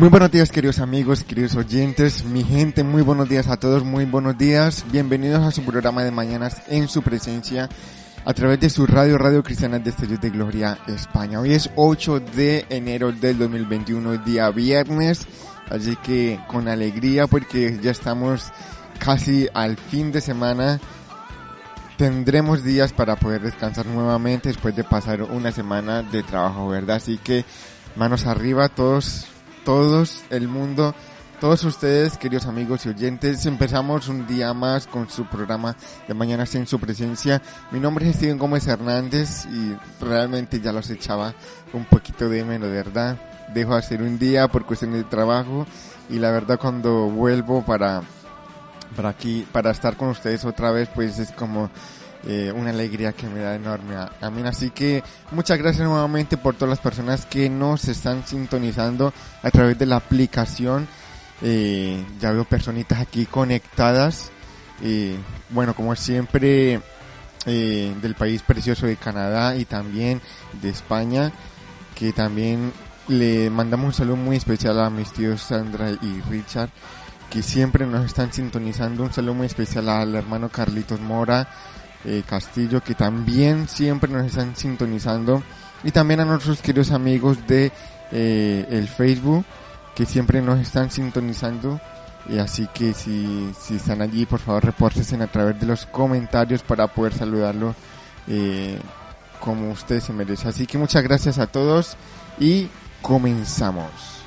Muy buenos días queridos amigos, queridos oyentes, mi gente, muy buenos días a todos, muy buenos días, bienvenidos a su programa de mañanas en su presencia a través de su radio, Radio Cristiana de Estellos de Gloria, España. Hoy es 8 de enero del 2021, día viernes, así que con alegría porque ya estamos casi al fin de semana. Tendremos días para poder descansar nuevamente después de pasar una semana de trabajo, ¿verdad? Así que manos arriba, todos todos el mundo, todos ustedes, queridos amigos y oyentes. Empezamos un día más con su programa de mañana en su presencia. Mi nombre es Steven Gómez Hernández y realmente ya los echaba un poquito de menos, de verdad. Dejo hacer un día por cuestión de trabajo y la verdad cuando vuelvo para, para aquí, para estar con ustedes otra vez, pues es como eh, una alegría que me da enorme. Amén. Así que muchas gracias nuevamente por todas las personas que nos están sintonizando a través de la aplicación. Eh, ya veo personitas aquí conectadas. Eh, bueno, como siempre, eh, del país precioso de Canadá y también de España, que también le mandamos un saludo muy especial a mis tíos Sandra y Richard, que siempre nos están sintonizando. Un saludo muy especial al hermano Carlitos Mora, eh, Castillo, que también siempre nos están sintonizando. Y también a nuestros queridos amigos de eh, el Facebook, que siempre nos están sintonizando. Y así que si, si están allí, por favor, repórtense a través de los comentarios para poder saludarlo eh, como ustedes se merecen. Así que muchas gracias a todos y comenzamos.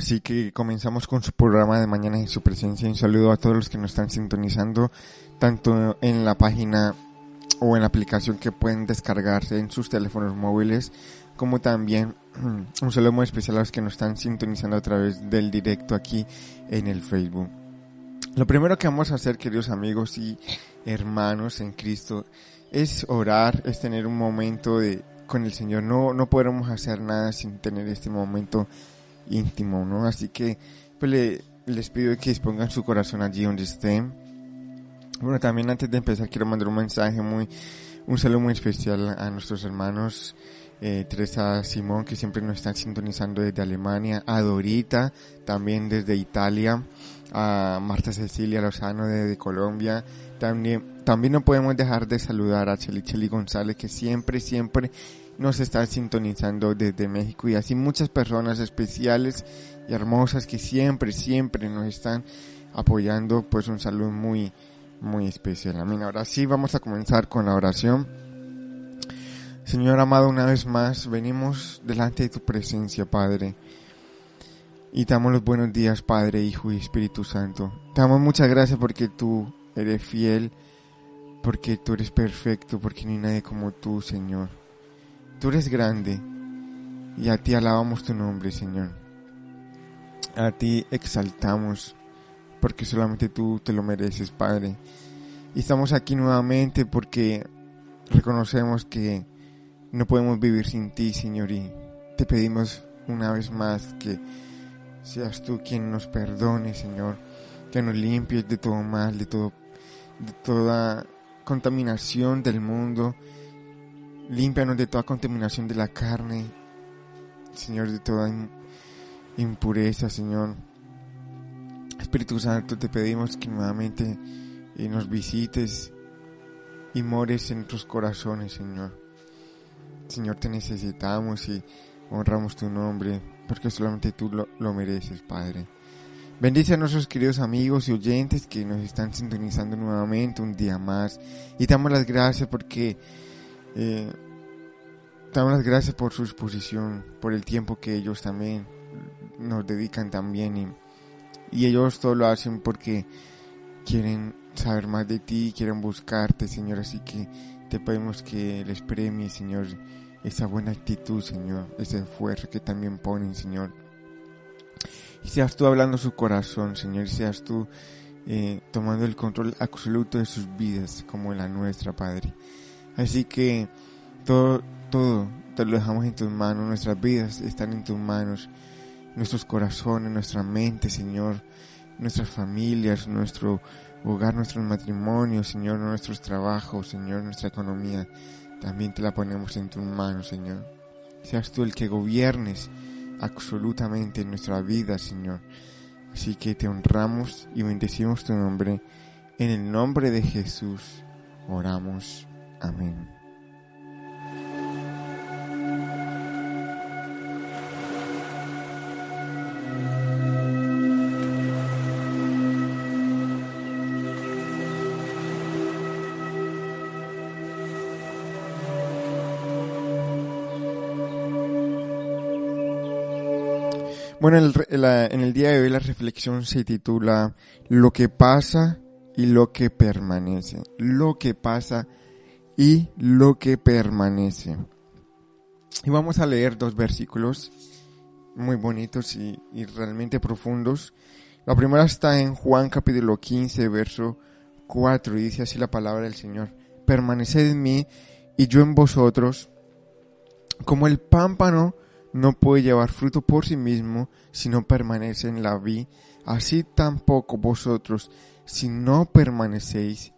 Así que comenzamos con su programa de mañana en su presencia. Un saludo a todos los que nos están sintonizando, tanto en la página o en la aplicación que pueden descargarse en sus teléfonos móviles, como también un saludo muy especial a los que nos están sintonizando a través del directo aquí en el Facebook. Lo primero que vamos a hacer, queridos amigos y hermanos en Cristo, es orar, es tener un momento de, con el Señor. No, no podremos hacer nada sin tener este momento íntimo, ¿no? Así que pues le, les pido que expongan su corazón allí donde estén. Bueno, también antes de empezar quiero mandar un mensaje muy, un saludo muy especial a nuestros hermanos eh, Teresa Simón que siempre nos están sintonizando desde Alemania, a Dorita también desde Italia, a Marta Cecilia Lozano desde Colombia, también, también no podemos dejar de saludar a Cheli Cheli González que siempre, siempre nos están sintonizando desde México y así muchas personas especiales y hermosas que siempre, siempre nos están apoyando, pues un saludo muy, muy especial. Amén. Ahora sí, vamos a comenzar con la oración. Señor amado, una vez más venimos delante de tu presencia, Padre. Y te damos los buenos días, Padre, Hijo y Espíritu Santo. Te damos muchas gracias porque tú eres fiel, porque tú eres perfecto, porque no hay nadie como tú, Señor. Tú eres grande y a ti alabamos tu nombre, Señor. A ti exaltamos porque solamente tú te lo mereces, Padre. Y estamos aquí nuevamente porque reconocemos que no podemos vivir sin ti, Señor, y te pedimos una vez más que seas tú quien nos perdone, Señor, que nos limpies de todo mal, de todo de toda contaminación del mundo Límpianos de toda contaminación de la carne, Señor, de toda impureza, Señor. Espíritu Santo, te pedimos que nuevamente eh, nos visites y mores en nuestros corazones, Señor. Señor, te necesitamos y honramos tu nombre, porque solamente tú lo, lo mereces, Padre. Bendice a nuestros queridos amigos y oyentes que nos están sintonizando nuevamente un día más. Y damos las gracias porque eh, damos las gracias por su exposición, por el tiempo que ellos también nos dedican también y, ellos todo lo hacen porque quieren saber más de ti, quieren buscarte, Señor, así que te pedimos que les premie, Señor, esa buena actitud, Señor, ese esfuerzo que también ponen, Señor. y seas tú hablando su corazón, Señor, y seas tú eh, tomando el control absoluto de sus vidas, como la nuestra, Padre. Así que todo, todo te lo dejamos en tus manos, nuestras vidas están en tus manos, nuestros corazones, nuestra mente, Señor, nuestras familias, nuestro hogar, nuestros matrimonios, Señor, nuestros trabajos, Señor, nuestra economía, también te la ponemos en tus manos, Señor. Seas tú el que gobiernes absolutamente en nuestra vida, Señor. Así que te honramos y bendecimos tu nombre. En el nombre de Jesús oramos. Bueno, en el, día de hoy la reflexión se titula Lo que pasa y lo que permanece. Lo que pasa y lo que permanece. Y vamos a leer dos versículos muy bonitos y, y realmente profundos. La primera está en Juan capítulo 15, verso 4, y dice así la palabra del Señor. Permaneced en mí y yo en vosotros, como el pámpano no puede llevar fruto por sí mismo si no permanece en la vid, así tampoco vosotros si no permanecéis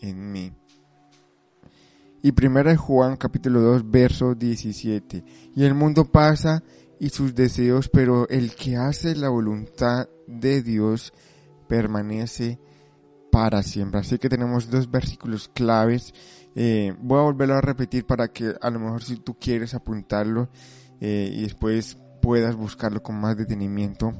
en mí. Y primera Juan capítulo 2 verso 17. Y el mundo pasa y sus deseos, pero el que hace la voluntad de Dios permanece para siempre. Así que tenemos dos versículos claves. Eh, voy a volverlo a repetir para que a lo mejor si tú quieres apuntarlo eh, y después puedas buscarlo con más detenimiento.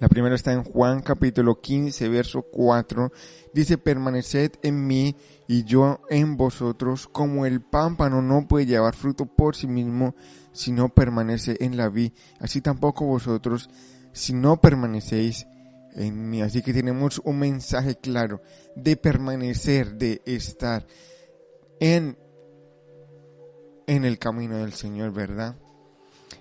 La primera está en Juan capítulo 15, verso 4. Dice, permaneced en mí y yo en vosotros, como el pámpano no puede llevar fruto por sí mismo si no permanece en la vid, así tampoco vosotros si no permanecéis en mí. Así que tenemos un mensaje claro de permanecer, de estar en, en el camino del Señor, ¿verdad?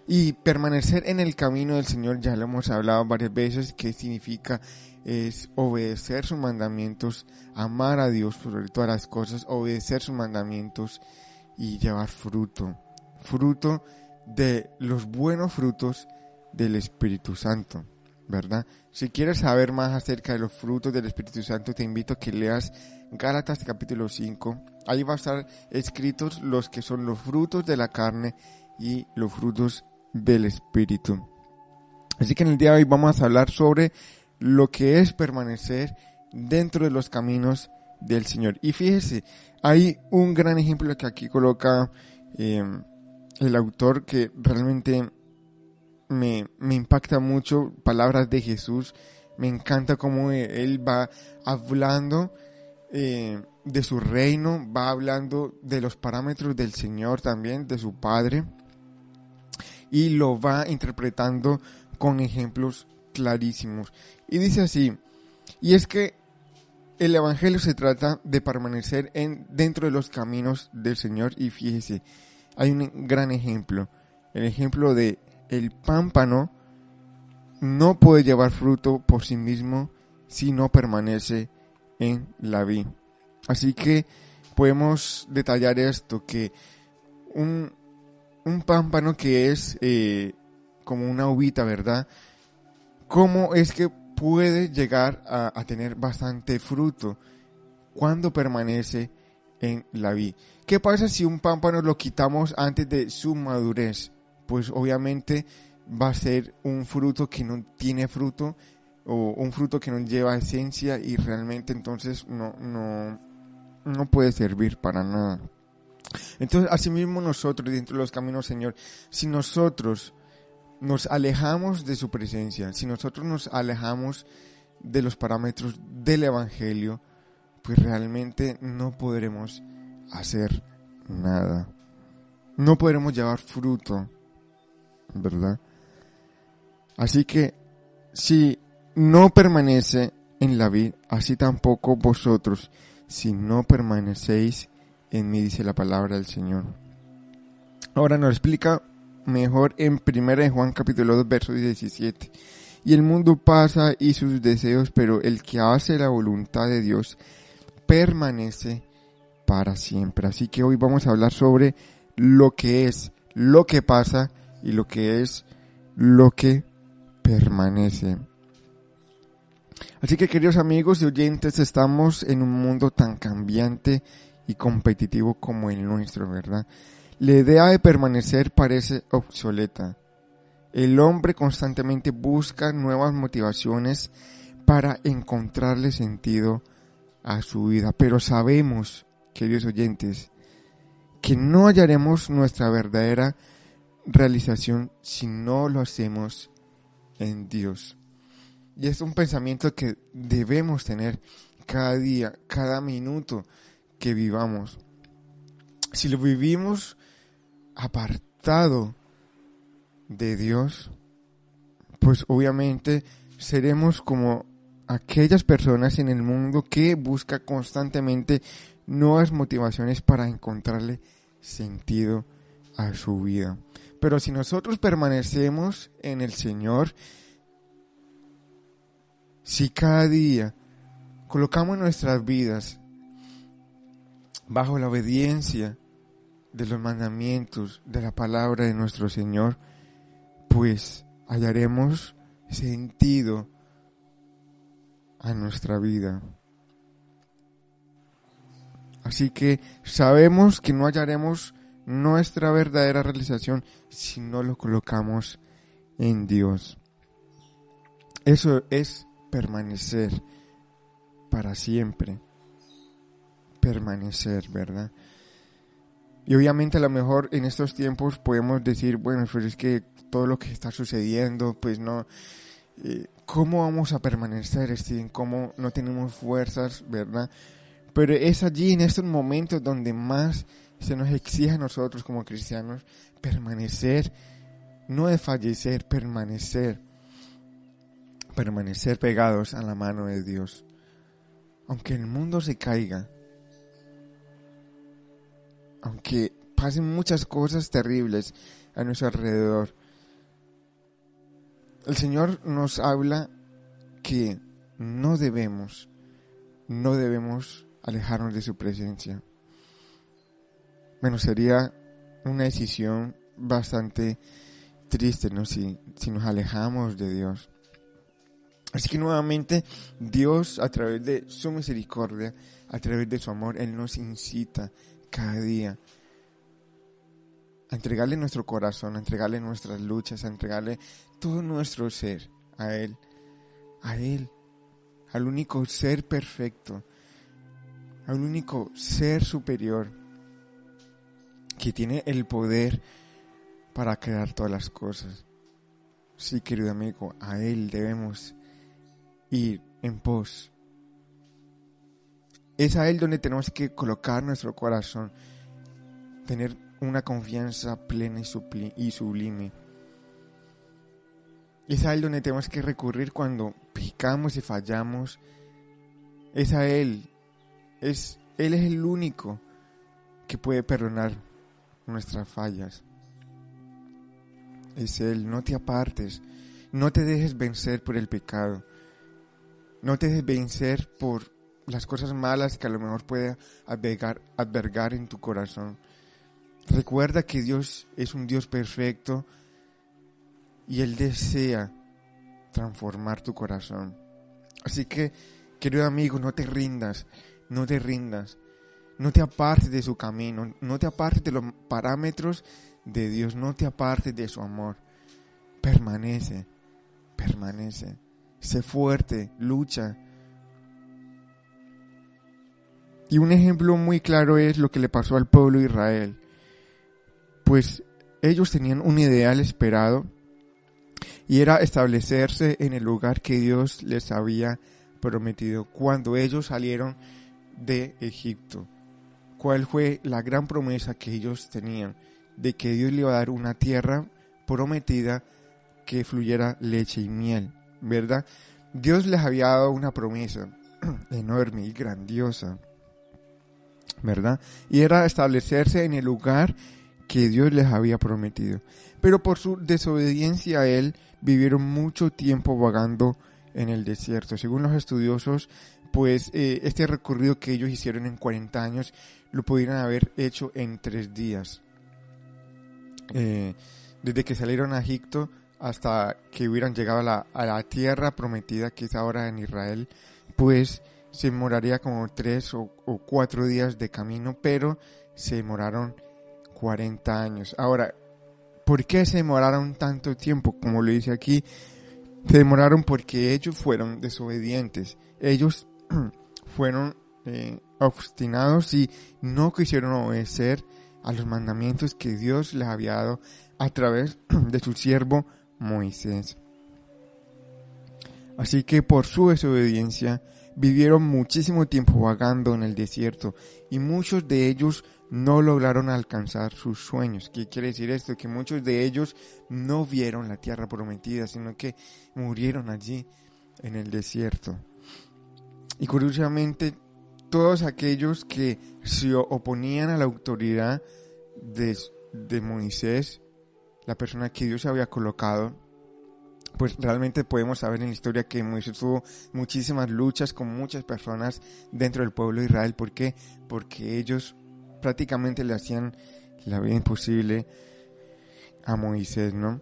Y permanecer en el camino del Señor, ya lo hemos hablado varias veces, que significa es obedecer sus mandamientos, amar a Dios por todas las cosas, obedecer sus mandamientos y llevar fruto. Fruto de los buenos frutos del Espíritu Santo, ¿verdad? Si quieres saber más acerca de los frutos del Espíritu Santo, te invito a que leas Gálatas capítulo 5. Ahí va a estar escritos los que son los frutos de la carne y los frutos del Espíritu. Así que en el día de hoy vamos a hablar sobre lo que es permanecer dentro de los caminos del Señor. Y fíjese, hay un gran ejemplo que aquí coloca eh, el autor que realmente me, me, impacta mucho, palabras de Jesús. Me encanta cómo él va hablando eh, de su reino, va hablando de los parámetros del Señor también, de su Padre y lo va interpretando con ejemplos clarísimos. Y dice así, y es que el Evangelio se trata de permanecer en, dentro de los caminos del Señor y fíjese, hay un gran ejemplo, el ejemplo de el pámpano no puede llevar fruto por sí mismo si no permanece en la vid. Así que podemos detallar esto, que un, un pámpano que es eh, como una uvita, ¿verdad? ¿Cómo es que puede llegar a, tener bastante fruto cuando permanece en la vid? ¿Qué pasa si un pámpano lo quitamos antes de su madurez? Pues obviamente va a ser un fruto que no tiene fruto o un fruto que no lleva esencia y realmente entonces no, no, no puede servir para nada. Entonces, asimismo nosotros, dentro de los caminos, Señor, si nosotros nos alejamos de su presencia, si nosotros nos alejamos de los parámetros del Evangelio, pues realmente no podremos hacer nada. No podremos llevar fruto, ¿verdad? Así que si no permanece en la vida, así tampoco vosotros, si no permanecéis en mí, dice la palabra del Señor. Ahora nos explica mejor en 1 Juan capítulo 2, verso 17. y el mundo pasa y sus deseos, pero el que hace la voluntad de Dios permanece para siempre. Así que hoy vamos a hablar sobre lo que es, lo que pasa y lo que es lo que permanece. Así que queridos amigos y oyentes, estamos en un mundo tan cambiante y competitivo como el nuestro, ¿verdad? La idea de permanecer parece obsoleta. El hombre constantemente busca nuevas motivaciones para encontrarle sentido a su vida, pero sabemos, queridos oyentes, que no hallaremos nuestra verdadera realización si no lo hacemos en Dios. Y es un pensamiento que debemos tener cada día, cada minuto que vivamos. Si lo vivimos apartado de Dios, pues obviamente seremos como aquellas personas en el mundo que busca constantemente nuevas motivaciones para encontrarle sentido a su vida. Pero si nosotros permanecemos en el Señor, si cada día colocamos nuestras vidas bajo la obediencia de los mandamientos de la palabra de nuestro Señor, pues hallaremos sentido a nuestra vida. Así que sabemos que no hallaremos nuestra verdadera realización si no lo colocamos en Dios. Eso es permanecer para siempre. Permanecer, ¿verdad? Y obviamente a lo mejor en estos tiempos podemos decir, bueno, pues es que todo lo que está sucediendo, pues no, eh, ¿cómo vamos a permanecer, Steven? ¿Cómo no tenemos fuerzas, verdad? Pero es allí en estos momentos donde más se nos exige a nosotros como cristianos permanecer, no desfallecer, permanecer permanecer pegados a la mano de Dios. Aunque el mundo se caiga, aunque pasen muchas cosas terribles a nuestro alrededor, el Señor nos habla que no debemos, no debemos alejarnos de su presencia. Bueno, sería una decisión bastante triste, ¿no? Si, si nos alejamos de Dios. Así que nuevamente Dios a través de su misericordia, a través de su amor, Él nos incita cada día a entregarle nuestro corazón, a entregarle nuestras luchas, a entregarle todo nuestro ser a Él, a Él, al único ser perfecto, al único ser superior que tiene el poder para crear todas las cosas. Sí, querido amigo, a Él debemos ir en pos. Es a Él donde tenemos que colocar nuestro corazón, tener una confianza plena y sublime. Es a Él donde tenemos que recurrir cuando picamos y fallamos. Es a Él. Es, Él es el único que puede perdonar nuestras fallas. Es Él. No te apartes. No te dejes vencer por el pecado. No te dejes vencer por las cosas malas que a lo mejor puede albergar, en tu corazón. Recuerda que Dios es un Dios perfecto y Él desea transformar tu corazón. Así que, querido amigo, no te rindas, no te rindas, no te apartes de su camino, no te apartes de los parámetros de Dios, no te apartes de su amor. Permanece, permanece sé fuerte, lucha. Y un ejemplo muy claro es lo que le pasó al pueblo de Israel. Pues ellos tenían un ideal esperado y era establecerse en el lugar que Dios les había prometido cuando ellos salieron de Egipto. ¿Cuál fue la gran promesa que ellos tenían? De que Dios le iba a dar una tierra prometida que fluyera leche y miel. ¿verdad? Dios les había dado una promesa enorme y grandiosa, ¿verdad? Y era establecerse en el lugar que Dios les había prometido. Pero por su desobediencia a Él, vivieron mucho tiempo vagando en el desierto. Según los estudiosos, pues eh, este recorrido que ellos hicieron en 40 años lo pudieran haber hecho en tres días. Eh, desde que salieron a Egipto hasta que hubieran llegado a la, a la, tierra prometida que es ahora en Israel, pues se demoraría como tres o, cuatro días de camino, pero se demoraron 40 años. Ahora, ¿por qué se demoraron tanto tiempo? Como lo dice aquí, se demoraron porque ellos fueron desobedientes. Ellos fueron eh, obstinados y no quisieron obedecer a los mandamientos que Dios les había dado a través de su siervo Moisés. Así que por su desobediencia vivieron muchísimo tiempo vagando en el desierto y muchos de ellos no lograron alcanzar sus sueños. ¿Qué quiere decir esto? Que muchos de ellos no vieron la tierra prometida, sino que murieron allí en el desierto. Y curiosamente, todos aquellos que se oponían a la autoridad de, de Moisés, la persona que Dios había colocado, pues realmente podemos saber en la historia que Moisés tuvo muchísimas luchas con muchas personas dentro del pueblo de Israel. ¿Por qué? Porque ellos prácticamente le hacían la vida imposible a Moisés, ¿no?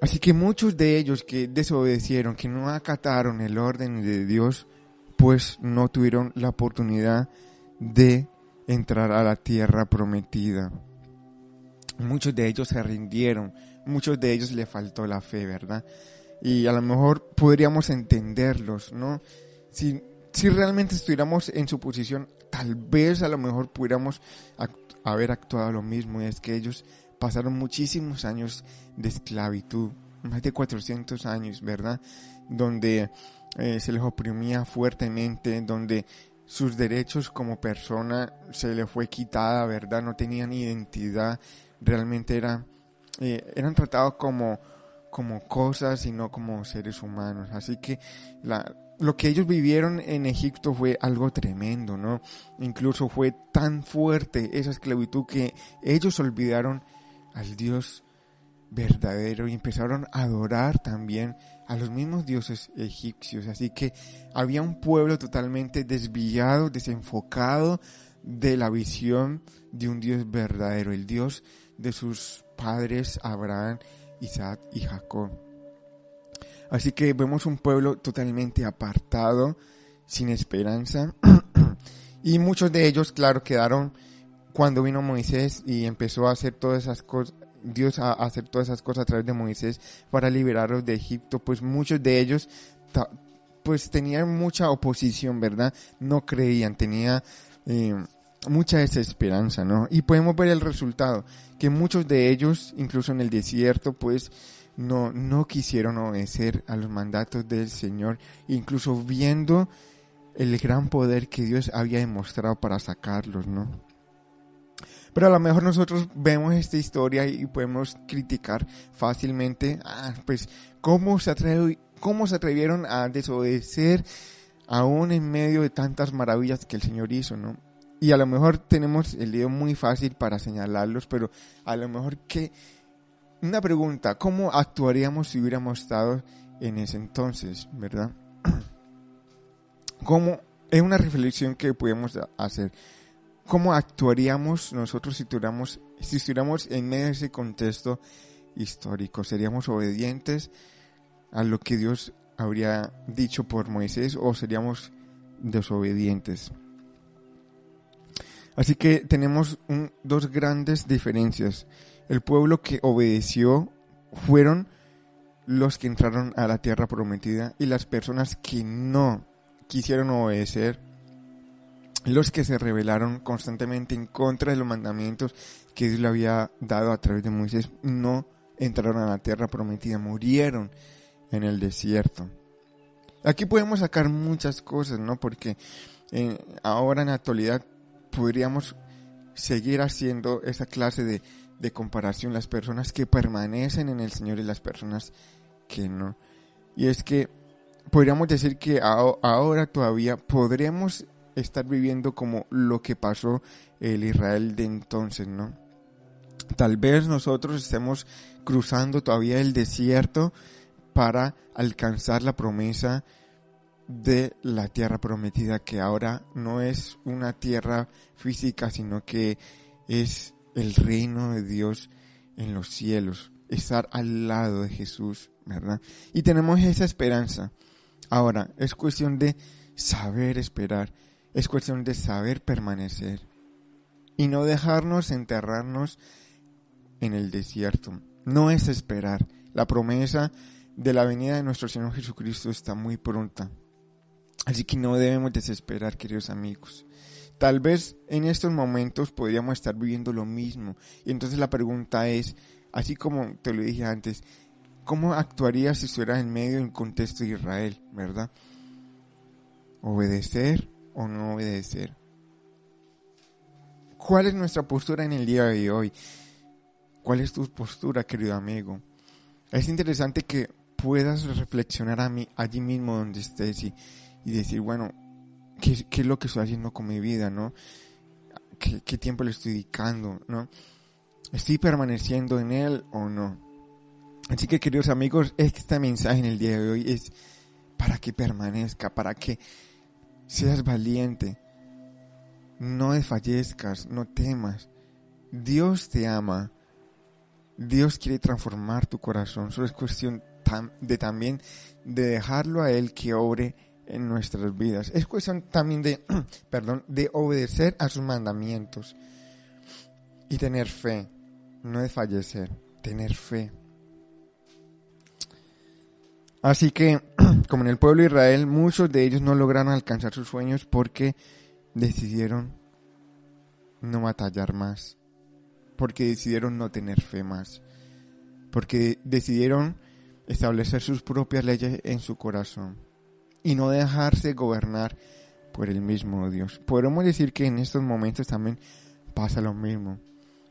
Así que muchos de ellos que desobedecieron, que no acataron el orden de Dios, pues no tuvieron la oportunidad de entrar a la tierra prometida. Muchos de ellos se rindieron, muchos de ellos le faltó la fe, ¿verdad? Y a lo mejor podríamos entenderlos, ¿no? Si, si realmente estuviéramos en su posición, tal vez a lo mejor pudiéramos haber actuado lo mismo. Y es que ellos pasaron muchísimos años de esclavitud, más de 400 años, ¿verdad? Donde eh, se les oprimía fuertemente, donde sus derechos como persona se les fue quitada, ¿verdad? No tenían identidad, realmente era, eh, eran tratados como, como cosas y no como seres humanos. Así que lo que ellos vivieron en Egipto fue algo tremendo, ¿no? Incluso fue tan fuerte esa esclavitud que ellos olvidaron al Dios verdadero y empezaron a adorar también a los mismos dioses egipcios. Así que había un pueblo totalmente desviado, desenfocado de la visión de un Dios verdadero, el Dios de sus padres Abraham, Isaac y Jacob. Así que vemos un pueblo totalmente apartado, sin esperanza. y muchos de ellos, claro, quedaron cuando vino Moisés y empezó a hacer todas esas cosas, Dios a hacer todas esas cosas a través de Moisés para liberarlos de Egipto, pues muchos de ellos pues tenían mucha oposición, ¿verdad? No creían, tenía eh, mucha desesperanza, ¿no? Y podemos ver el resultado, que muchos de ellos, incluso en el desierto, pues no, no quisieron obedecer a los mandatos del Señor, incluso viendo el gran poder que Dios había demostrado para sacarlos, ¿no? Pero a lo mejor nosotros vemos esta historia y podemos criticar fácilmente, ah, pues, ¿cómo se, cómo se atrevieron a desobedecer aún en medio de tantas maravillas que el Señor hizo, ¿no? Y a lo mejor tenemos el dedo muy fácil para señalarlos, pero a lo mejor que una pregunta, ¿cómo actuaríamos si hubiéramos estado en ese entonces, verdad? ¿Cómo, es una reflexión que podemos hacer. ¿Cómo actuaríamos nosotros si estuviéramos, si estuviéramos en ese contexto histórico? ¿Seríamos obedientes a lo que Dios habría dicho por Moisés o seríamos desobedientes? Así que tenemos dos grandes diferencias el pueblo que obedeció fueron los que entraron a la tierra prometida y las personas que no quisieron obedecer, los que se rebelaron constantemente en contra de los mandamientos que Dios le había dado a través de Moisés, no entraron a la tierra prometida, murieron en el desierto. Aquí podemos sacar muchas cosas, ¿no? Porque eh, ahora en la actualidad podríamos seguir haciendo esa clase de de comparación las personas que permanecen en el Señor y las personas que no. Y es que podríamos decir que ahora todavía podremos estar viviendo como lo que pasó el Israel de entonces, ¿no? Tal vez nosotros estemos cruzando todavía el desierto, para alcanzar la promesa de la tierra prometida, que ahora no es una tierra física, sino que es el reino de Dios en los cielos, estar al lado de Jesús, ¿verdad? Y tenemos esa esperanza. Ahora, es cuestión de saber esperar, es cuestión de saber permanecer y no dejarnos enterrarnos en el desierto. No es esperar. La promesa de la venida de nuestro Señor Jesucristo está muy pronta. Así que no debemos desesperar, queridos amigos. Tal vez en estos momentos podríamos estar viviendo lo mismo. Y entonces la pregunta es, así como te lo dije antes, ¿cómo actuarías si estuvieras en medio del contexto de Israel, verdad? ¿Obedecer o no obedecer? ¿Cuál es nuestra postura en el día de hoy? ¿Cuál es tu postura, querido amigo? Es interesante que puedas reflexionar a mí, allí mismo donde estés y, y decir, bueno, ¿qué, ¿qué, es lo que estoy haciendo con mi vida, no? ¿Qué, ¿Qué tiempo le estoy dedicando, no? ¿Estoy permaneciendo en él o no? Así que, queridos amigos, este mensaje en el día de hoy es para que permanezca, para que seas valiente, no desfallezcas, no temas. Dios te ama. Dios quiere transformar tu corazón. Solo es cuestión de también de dejarlo a Él que obre en nuestras vidas. Es cuestión también de, perdón, de obedecer a sus mandamientos y tener fe, no desfallecer, tener fe. Así que, como en el pueblo de Israel, muchos de ellos no lograron alcanzar sus sueños porque decidieron no batallar más, porque decidieron no tener fe más, porque decidieron establecer sus propias leyes en su corazón y no dejarse gobernar por el mismo Dios. Podemos decir que en estos momentos también pasa lo mismo.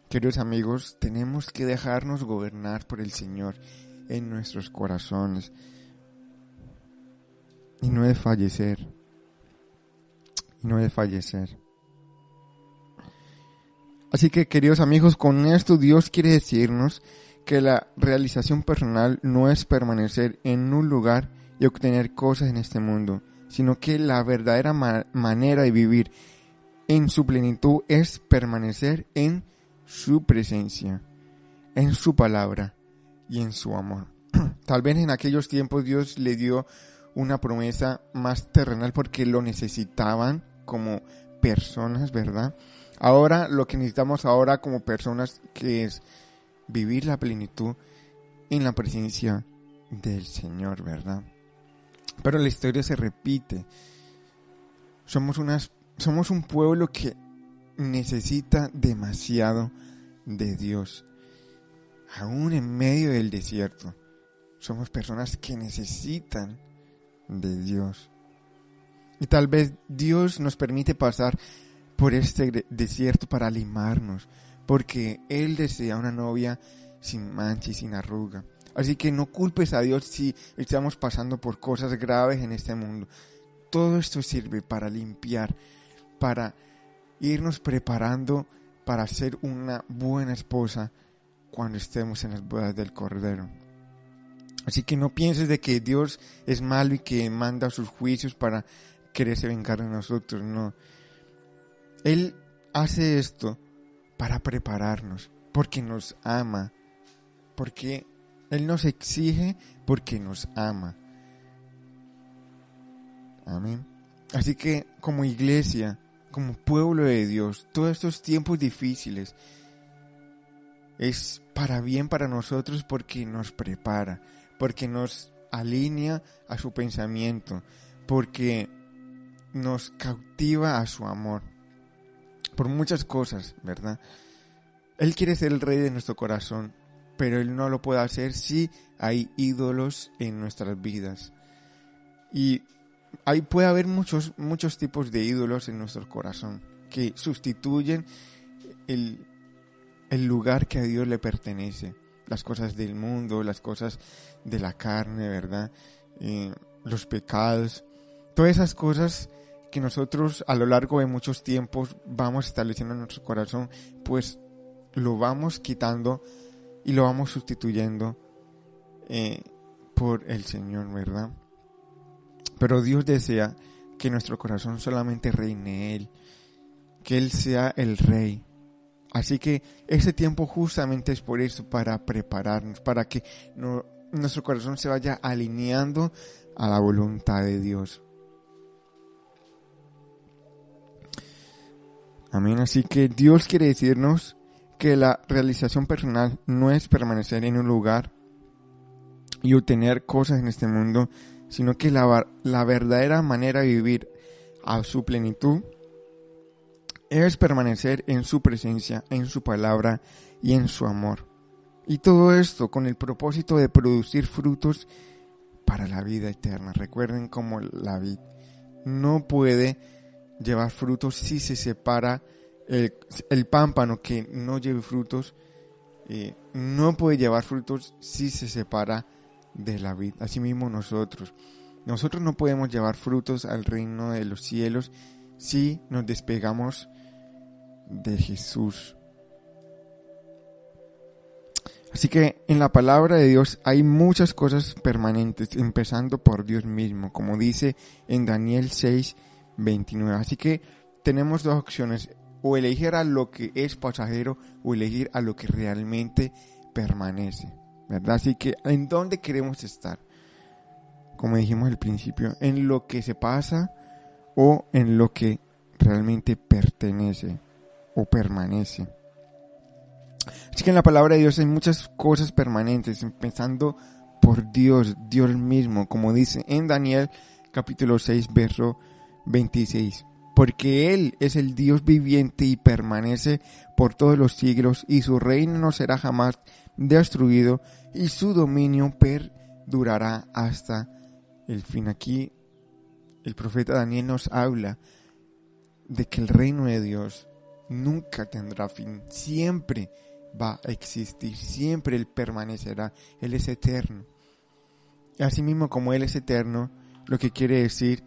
Queridos amigos, tenemos que dejarnos gobernar por el Señor en nuestros corazones y no desfallecer. Y no desfallecer. Así que queridos amigos, con esto Dios quiere decirnos que la realización personal no es permanecer en un lugar y obtener cosas en este mundo, sino que la verdadera manera de vivir en su plenitud es permanecer en su presencia, en su palabra y en su amor. Tal vez en aquellos tiempos Dios le dio una promesa más terrenal porque lo necesitaban como personas, ¿verdad? Ahora lo que necesitamos ahora como personas que es vivir la plenitud en la presencia del Señor, ¿verdad? Pero la historia se repite. Somos somos un pueblo que necesita demasiado de Dios. Aún en medio del desierto, somos personas que necesitan de Dios. Y tal vez Dios nos permite pasar por este desierto para limarnos, porque Él desea una novia sin mancha y sin arruga. Así que no culpes a Dios si estamos pasando por cosas graves en este mundo. Todo esto sirve para limpiar, para irnos preparando para ser una buena esposa cuando estemos en las bodas del Cordero. Así que no pienses de que Dios es malo y que manda sus juicios para quererse vengar de nosotros, no. Él hace esto para prepararnos, porque nos ama, porque Él nos exige porque nos ama. Amén. Así que como iglesia, como pueblo de Dios, todos estos tiempos difíciles es para bien para nosotros porque nos prepara, porque nos alinea a su pensamiento, porque nos cautiva a su amor por muchas cosas, ¿verdad? Él quiere ser el rey de nuestro corazón, pero Él no lo puede hacer si hay ídolos en nuestras vidas. Y ahí puede haber muchos, muchos tipos de ídolos en nuestro corazón que sustituyen el, el lugar que a Dios le pertenece. Las cosas del mundo, las cosas de la carne, ¿verdad? Eh, los pecados, todas esas cosas que nosotros a lo largo de muchos tiempos vamos estableciendo en nuestro corazón, pues lo vamos quitando y lo vamos sustituyendo eh, por el Señor, ¿verdad? Pero Dios desea que nuestro corazón solamente reine Él, que Él sea el Rey. Así que ese tiempo justamente es por eso, para prepararnos, para que nuestro corazón se vaya alineando a la voluntad de Dios. Amén. Así que Dios quiere decirnos que la realización personal no es permanecer en un lugar y obtener cosas en este mundo, sino que la, la verdadera manera de vivir a su plenitud es permanecer en su presencia, en su palabra y en su amor. Y todo esto con el propósito de producir frutos para la vida eterna. Recuerden cómo la vid no puede llevar frutos si se separa el, pámpano que no lleve frutos. Eh, no puede llevar frutos si se separa de la vid. Asimismo nosotros. Nosotros no podemos llevar frutos al reino de los cielos si nos despegamos de Jesús. Así que en la palabra de Dios hay muchas cosas permanentes, empezando por Dios mismo, como dice en Daniel 6, 29. Así que tenemos dos opciones, o elegir a lo que es pasajero o elegir a lo que realmente permanece. ¿verdad? Así que, ¿en dónde queremos estar? Como dijimos al principio, en lo que se pasa o en lo que realmente pertenece o permanece. Así que en la palabra de Dios hay muchas cosas permanentes, empezando por Dios, Dios mismo, como dice en Daniel capítulo 6, verso 26. Porque Él es el Dios viviente y permanece por todos los siglos, y su reino no será jamás destruido y su dominio perdurará hasta el fin. Aquí el profeta Daniel nos habla de que el reino de Dios nunca tendrá fin, siempre va a existir, siempre Él permanecerá, Él es eterno. Y asimismo como Él es eterno, lo que quiere decir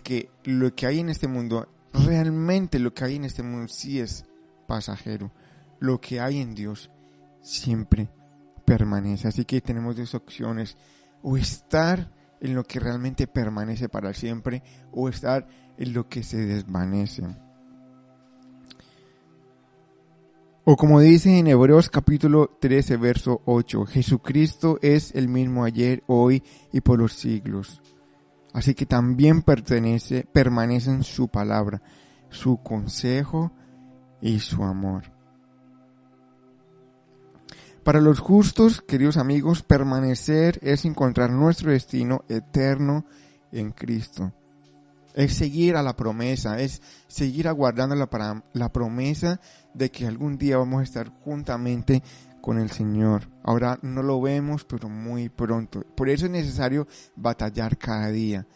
que lo que hay en este mundo, realmente lo que hay en este mundo sí es pasajero. Lo que hay en Dios siempre permanece. Así que tenemos dos opciones. O estar en lo que realmente permanece para siempre o estar en lo que se desvanece. O como dice en Hebreos capítulo 13, verso 8, Jesucristo es el mismo ayer, hoy y por los siglos. Así que también pertenece, permanece en su palabra, su consejo y su amor. Para los justos, queridos amigos, permanecer es encontrar nuestro destino eterno en Cristo. Es seguir a la promesa, es seguir aguardando la, la promesa de que algún día vamos a estar juntamente con el Señor. Ahora no lo vemos, pero muy pronto. Por eso es necesario batallar cada día.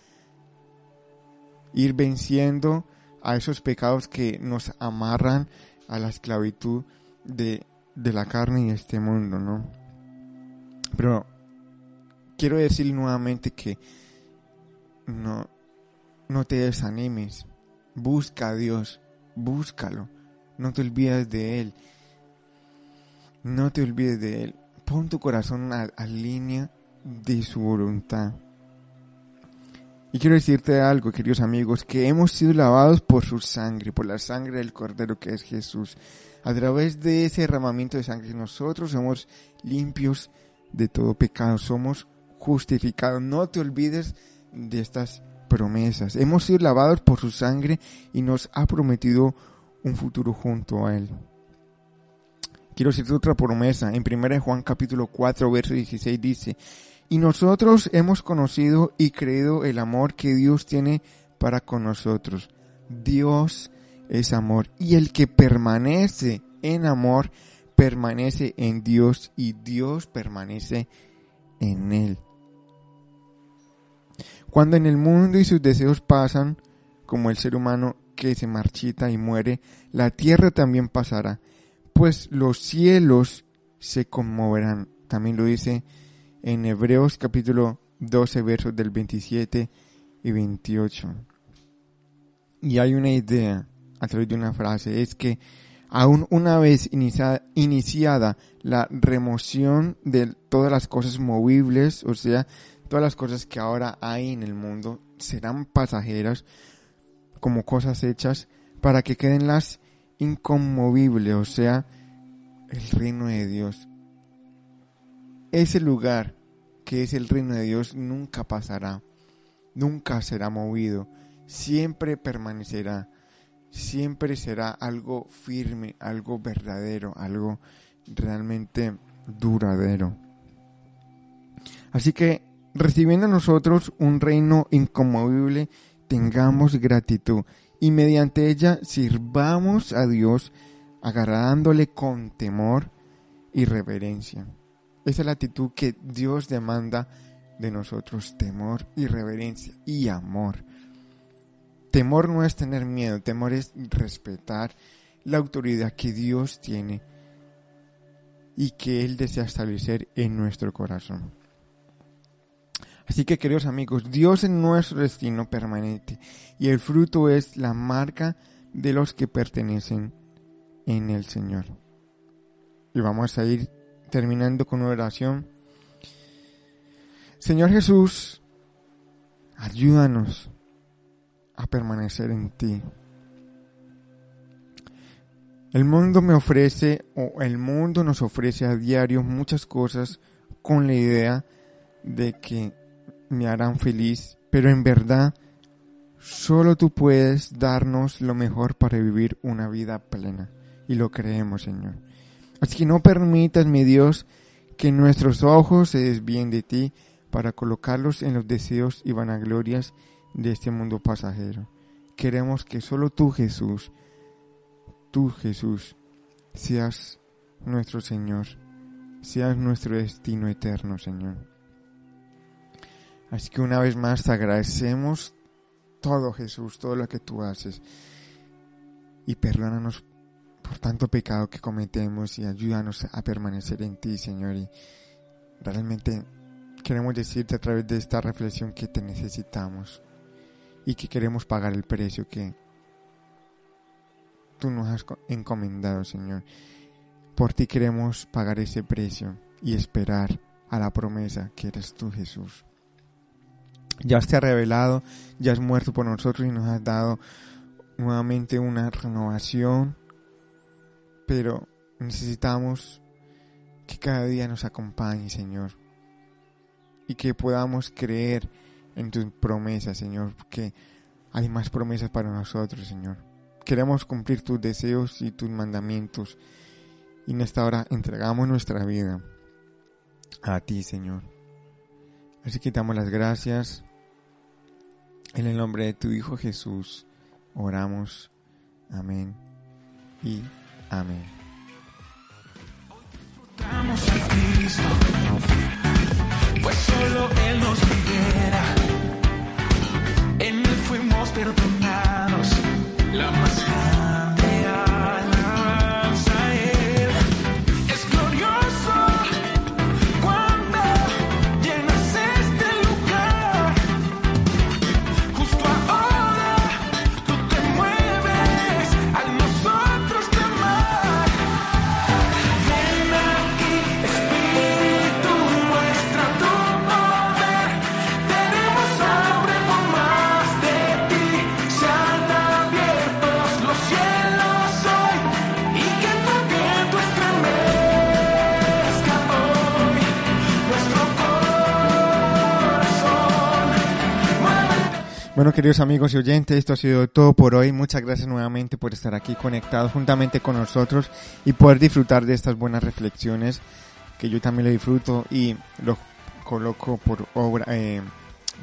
Ir venciendo a esos pecados que nos amarran a la esclavitud de de la carne y este mundo, ¿no? Pero quiero decir nuevamente que no, no te desanimes. Busca a Dios, búscalo. No te olvides de Él. No te olvides de Él. Pon tu corazón a, a línea de su voluntad. Y quiero decirte algo, queridos amigos, que hemos sido lavados por su sangre, por la sangre del Cordero que es Jesús. A través de ese derramamiento de sangre nosotros somos limpios de todo pecado, somos justificados. No te olvides de estas promesas. Hemos sido lavados por su sangre y nos ha prometido un futuro junto a Él. Quiero decirte otra promesa. En 1 Juan capítulo 4, verso 16 dice, y nosotros hemos conocido y creído el amor que Dios tiene para con nosotros. Dios es amor. Y el que permanece en amor, permanece en Dios y Dios permanece en él. Cuando en el mundo y sus deseos pasan, como el ser humano que se marchita y muere, la tierra también pasará, pues los cielos se conmoverán. También lo dice en Hebreos capítulo 12 versos del 27 y 28. Y hay una idea a través de una frase, es que Aún una vez iniciada la remoción de todas las cosas movibles, o sea, todas las cosas que ahora hay en el mundo, serán pasajeras como cosas hechas para que queden las inconmovibles, o sea, el reino de Dios. Ese lugar que es el reino de Dios nunca pasará, nunca será movido, siempre permanecerá, siempre será algo firme, algo verdadero, algo realmente duradero. Así que recibiendo nosotros un reino inconmovible, tengamos gratitud y mediante ella sirvamos a Dios agradándole con temor y reverencia. Esa es la actitud que Dios demanda de nosotros, temor y reverencia y amor. Temor no es tener miedo, temor es respetar la autoridad que Dios tiene y que Él desea establecer en nuestro corazón. Así que queridos amigos, Dios es nuestro destino permanente y el fruto es la marca de los que pertenecen en el Señor. Y vamos a ir terminando con una oración. Señor Jesús, ayúdanos a permanecer en ti. El mundo me ofrece, o el mundo nos ofrece a diario muchas cosas con la idea de que me harán feliz, pero en verdad solo tú puedes darnos lo mejor para vivir una vida plena. Y lo creemos, Señor. Así que no permitas, mi Dios, que nuestros ojos se desvíen de ti para colocarlos en los deseos y vanaglorias de este mundo pasajero. Queremos que solo tú, Jesús, tú, Jesús, seas nuestro Señor, seas nuestro destino eterno, Señor. Así que una vez más te agradecemos todo, Jesús, todo lo que tú haces. Y perdónanos por tanto pecado que cometemos y ayúdanos a permanecer en ti, Señor. Y realmente queremos decirte a través de esta reflexión que te necesitamos y que queremos pagar el precio que tú nos has encomendado, Señor. Por ti queremos pagar ese precio y esperar a la promesa que eres tú, Jesús. Ya te ha revelado, ya has muerto por nosotros y nos has dado nuevamente una renovación pero necesitamos que cada día nos acompañe, Señor, y que podamos creer en tus promesas, Señor, porque hay más promesas para nosotros, Señor. Queremos cumplir tus deseos y tus mandamientos, y en esta hora entregamos nuestra vida a ti, Señor. Así que damos las gracias. En el nombre de tu Hijo Jesús, oramos. Amén. Y Amén. pues solo Él nos libera. En Él fuimos perdonados. La más Bueno, queridos amigos y oyentes, esto ha sido todo por hoy. Muchas gracias nuevamente por estar aquí conectados juntamente con nosotros y poder disfrutar de estas buenas reflexiones que yo también lo disfruto y los coloco por obra, eh,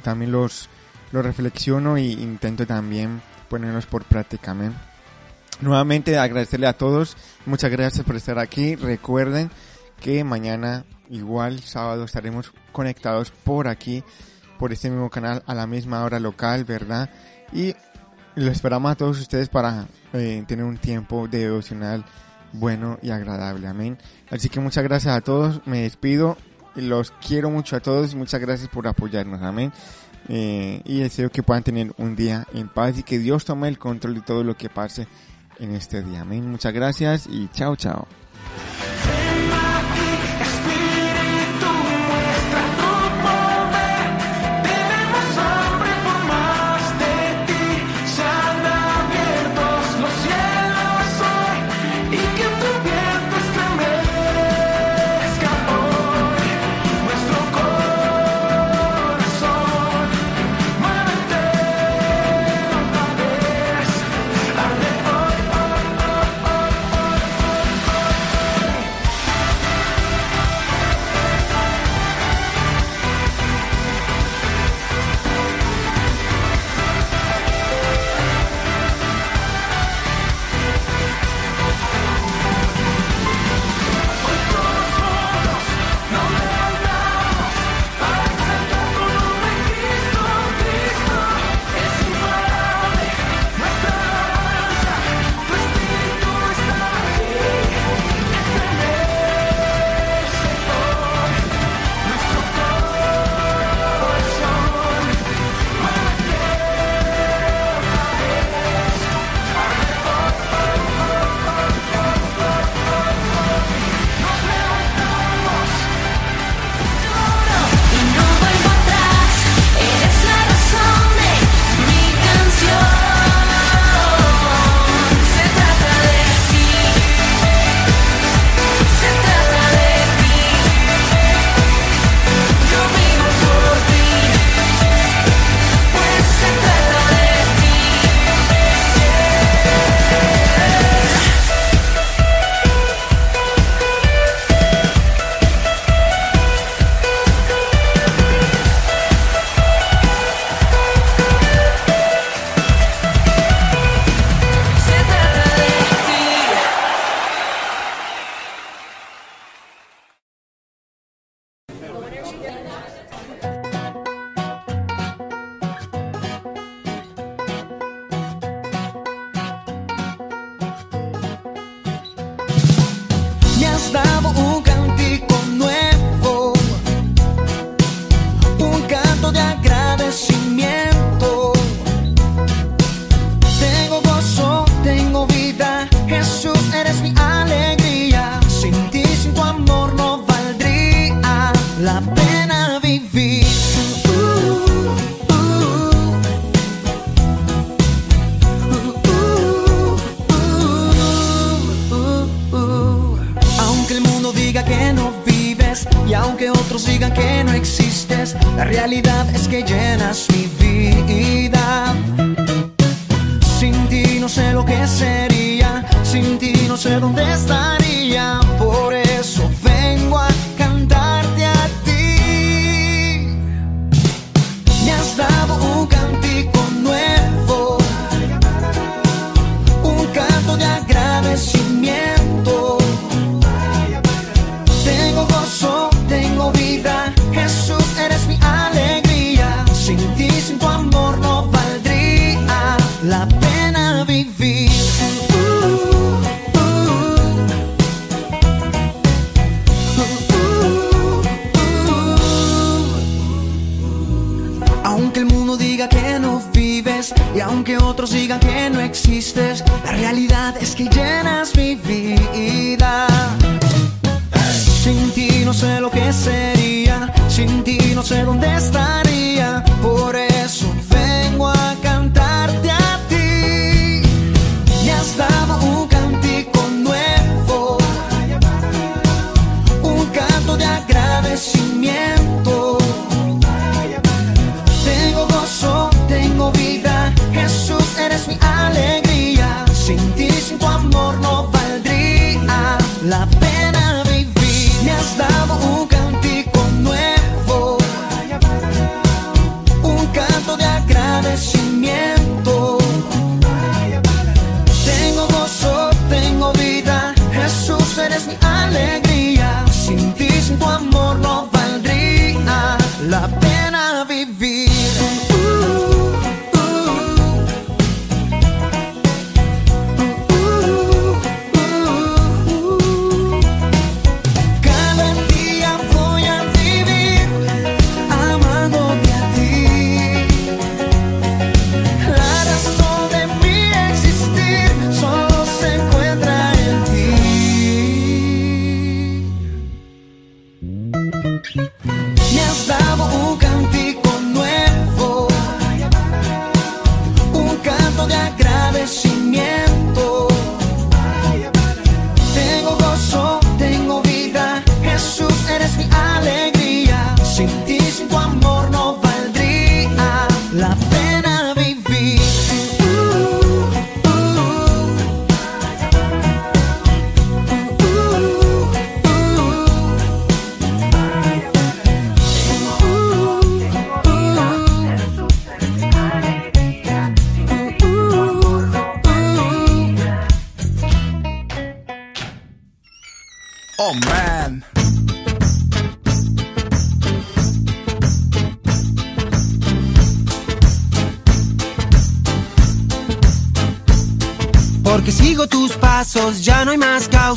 también los, los reflexiono y intento también ponerlos por práctica. Nuevamente agradecerle a todos, muchas gracias por estar aquí. Recuerden que mañana igual sábado estaremos conectados por aquí por este mismo canal a la misma hora local, ¿verdad? Y lo esperamos a todos ustedes para eh, tener un tiempo de devocional bueno y agradable, amén. Así que muchas gracias a todos, me despido, los quiero mucho a todos muchas gracias por apoyarnos, amén. Eh, y deseo que puedan tener un día en paz y que Dios tome el control de todo lo que pase en este día. Amén. Muchas gracias y chao, chao.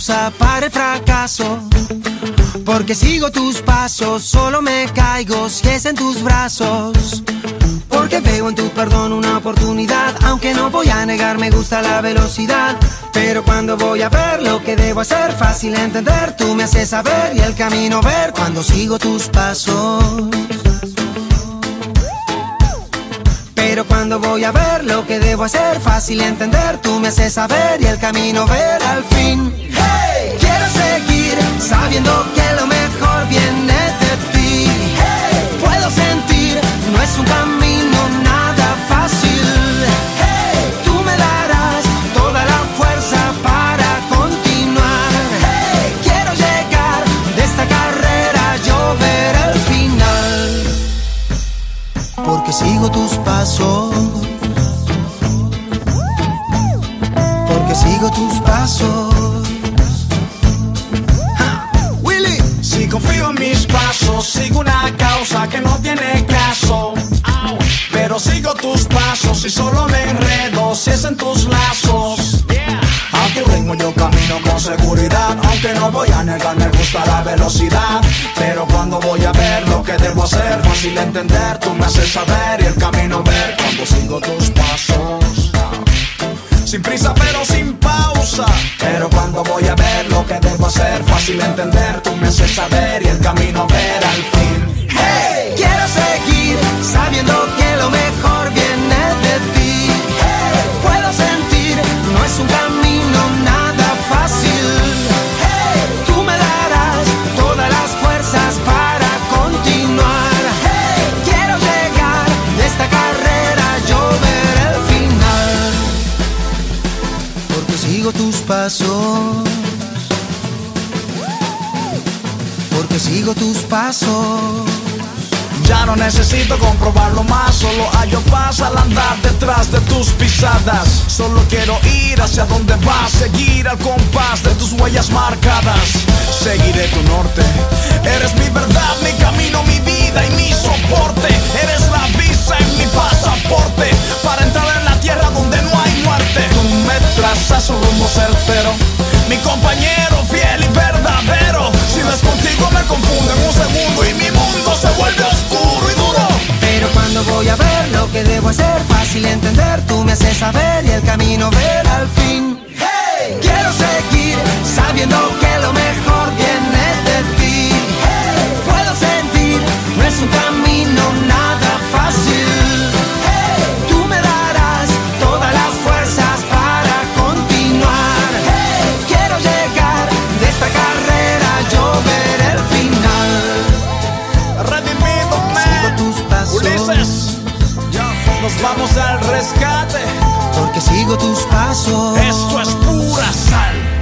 Para el fracaso. Porque sigo tus pasos, solo me caigo si es en tus brazos. Porque veo en tu perdón una oportunidad, aunque no voy a negar, me gusta la velocidad. Pero cuando voy a ver lo que debo hacer, fácil entender, tú me haces saber y el camino ver cuando sigo tus pasos. Pero cuando voy a ver lo que debo hacer, fácil entender, tú me haces saber y el camino ver al fin. Hey, quiero seguir sabiendo que lo mejor viene de ti. Hey, puedo sentir, no es un camino sigo tus pasos. Porque sigo tus pasos. Willy, si confío en mis pasos, sigo una causa que no tiene caso. Pero sigo tus pasos y solo me enredo si es en tus lazos. Tu ritmo yo camino con seguridad, aunque no voy a negar, me gusta la velocidad. Pero cuando voy a ver lo que debo hacer, fácil entender, tú me haces saber y el camino ver cuando sigo tus pasos. Sin prisa pero sin pausa Pero cuando voy a ver lo que debo hacer Fácil entender, tú me haces saber Y el camino ver al fin Hey, quiero seguir sabiendo que pasos. Porque sigo tus pasos. Ya no necesito comprobarlo más Solo hallo paz al andar detrás de tus pisadas Solo quiero ir hacia donde vas Seguir al compás de tus huellas marcadas Seguiré tu norte Eres mi verdad, mi camino, mi vida y mi soporte un rumbo certero Mi compañero fiel y verdadero Si no es contigo me confundo en un segundo Y mi mundo se vuelve oscuro y duro Pero cuando voy a ver lo que debo hacer, fácil entender, tú me haces saber y el camino ver al fin. Hey, quiero seguir sabiendo que lo mejor viene de ti. Hey, puedo sentir, no es un camino nada vamos al rescate Porque sigo tus pasos. Esto es pura sal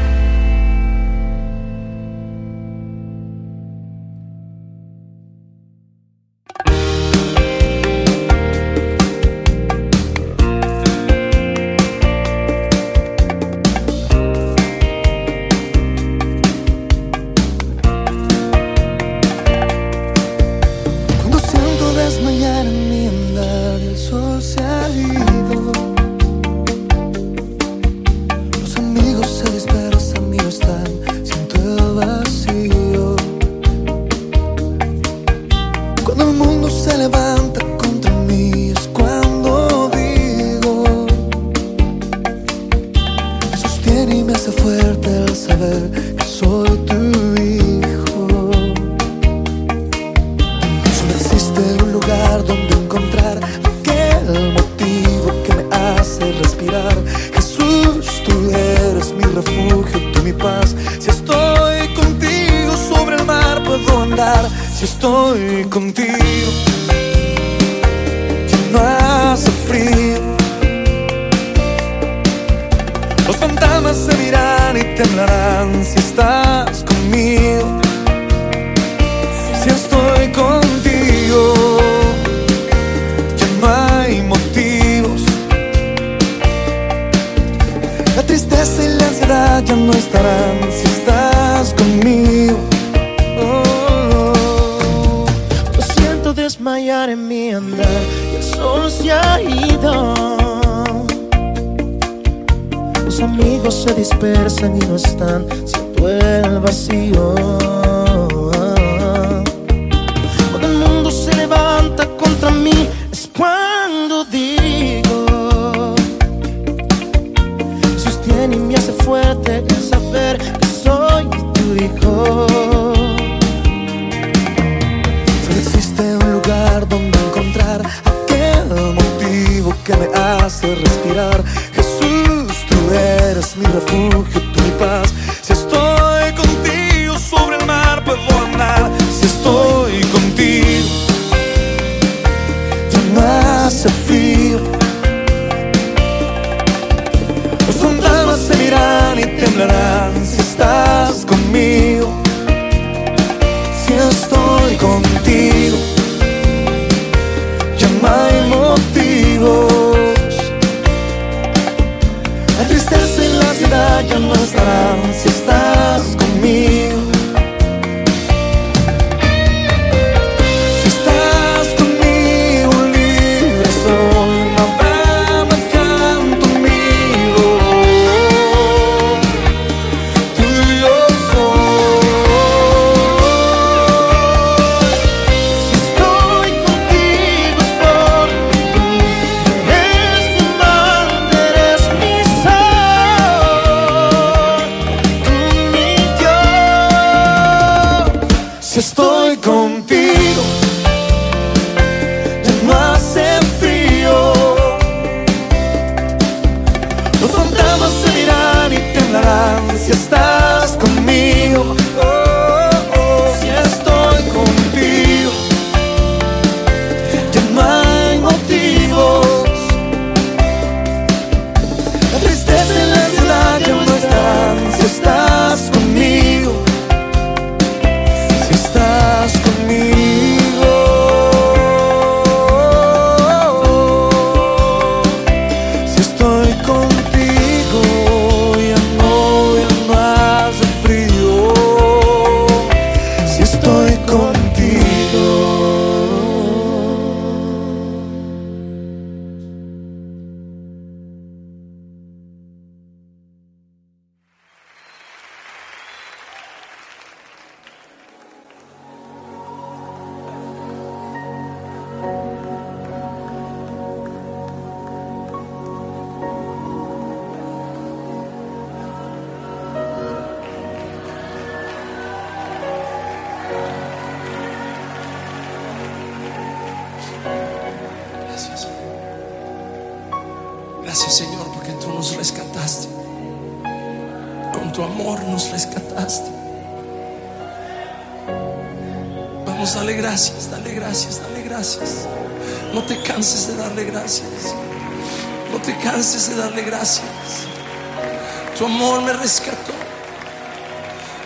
rescató.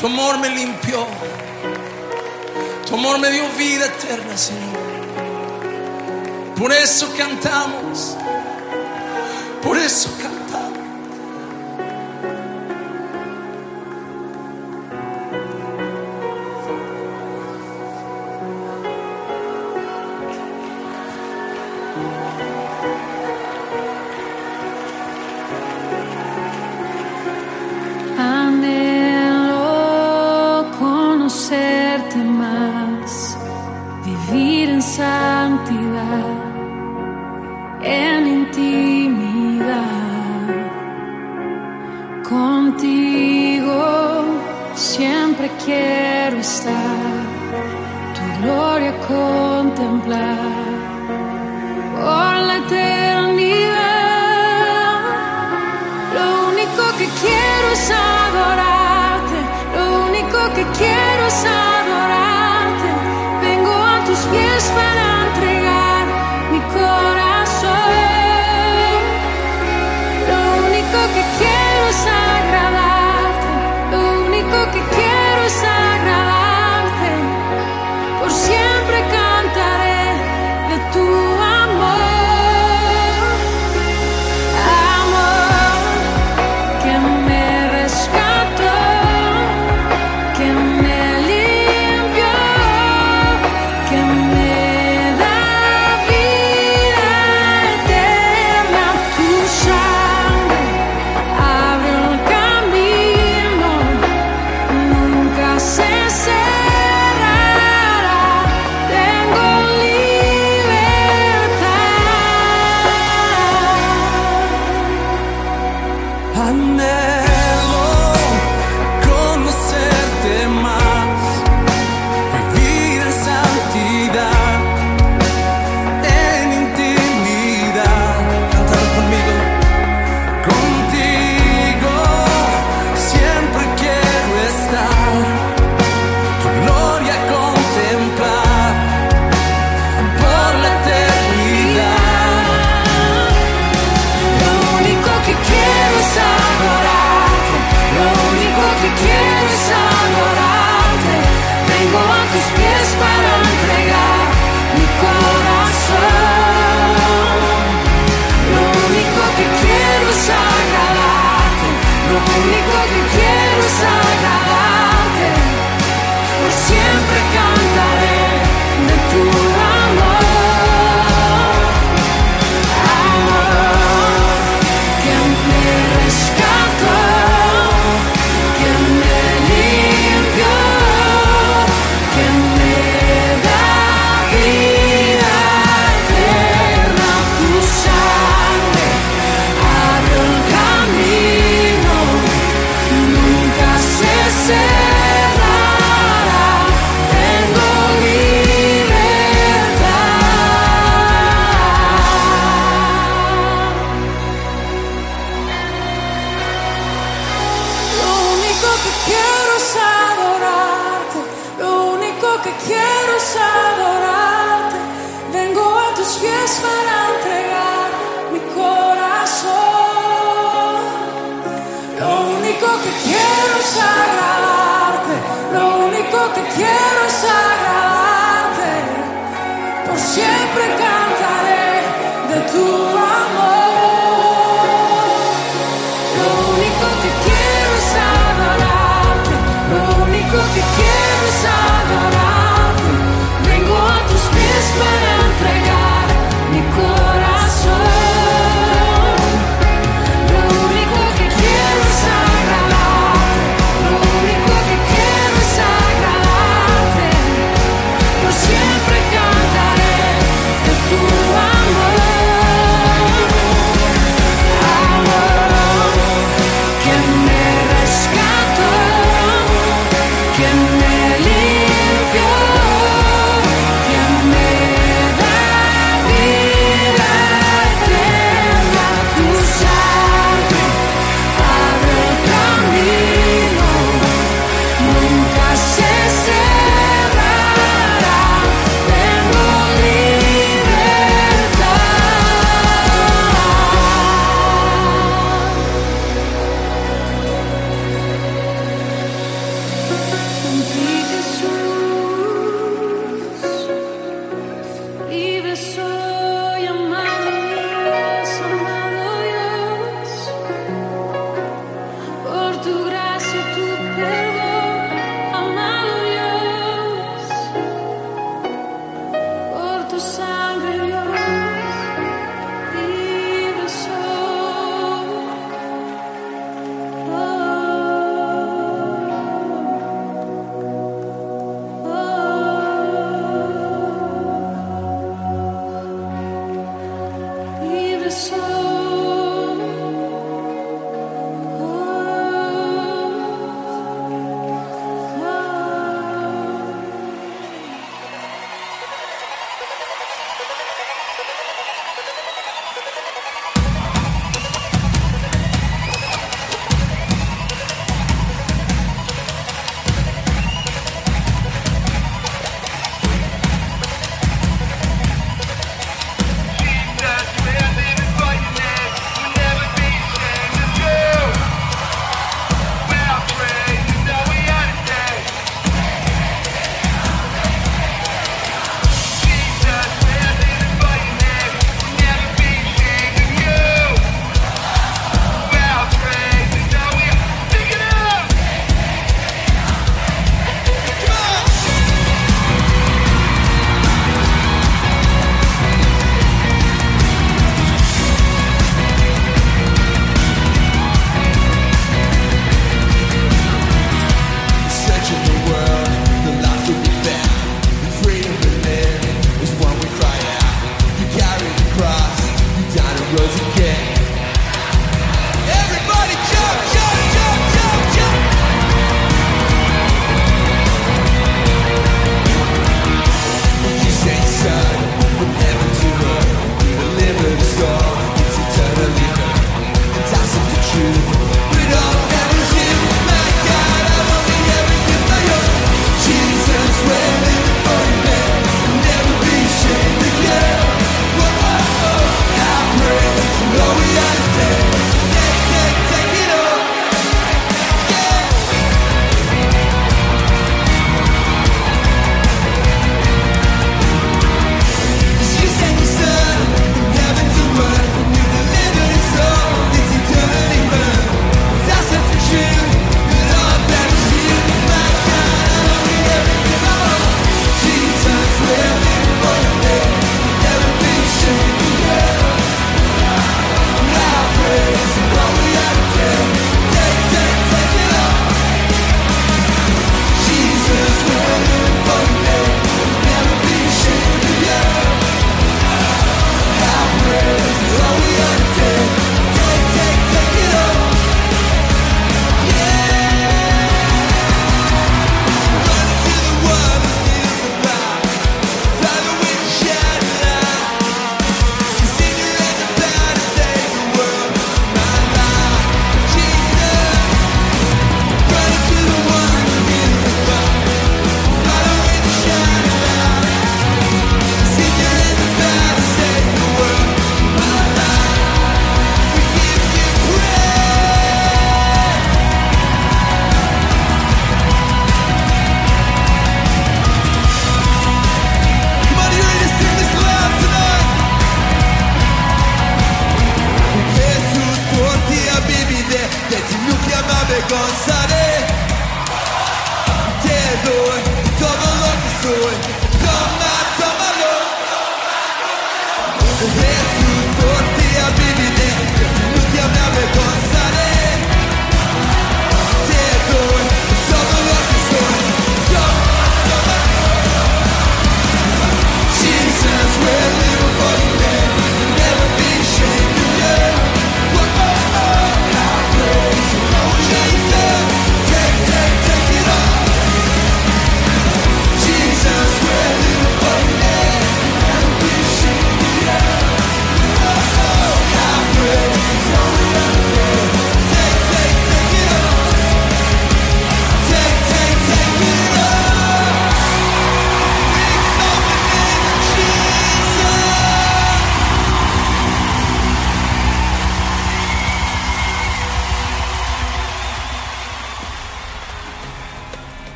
Tu amor me limpió. Tu amor me dio vida eterna, Señor. Por eso cantamos. Por eso cantamos.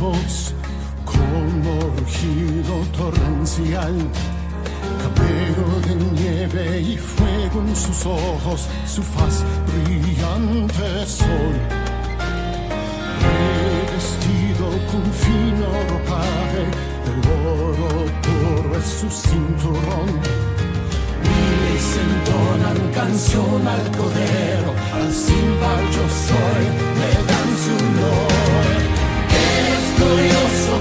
Voz como rugido torrencial. Cabello de nieve y fuego en sus ojos, su faz brillante sol. Revestido con fino ropaje, el oro puro es su cinturón. Miles entonan canción al cordero, al Simba yo soy, le dan su nombre. curioso.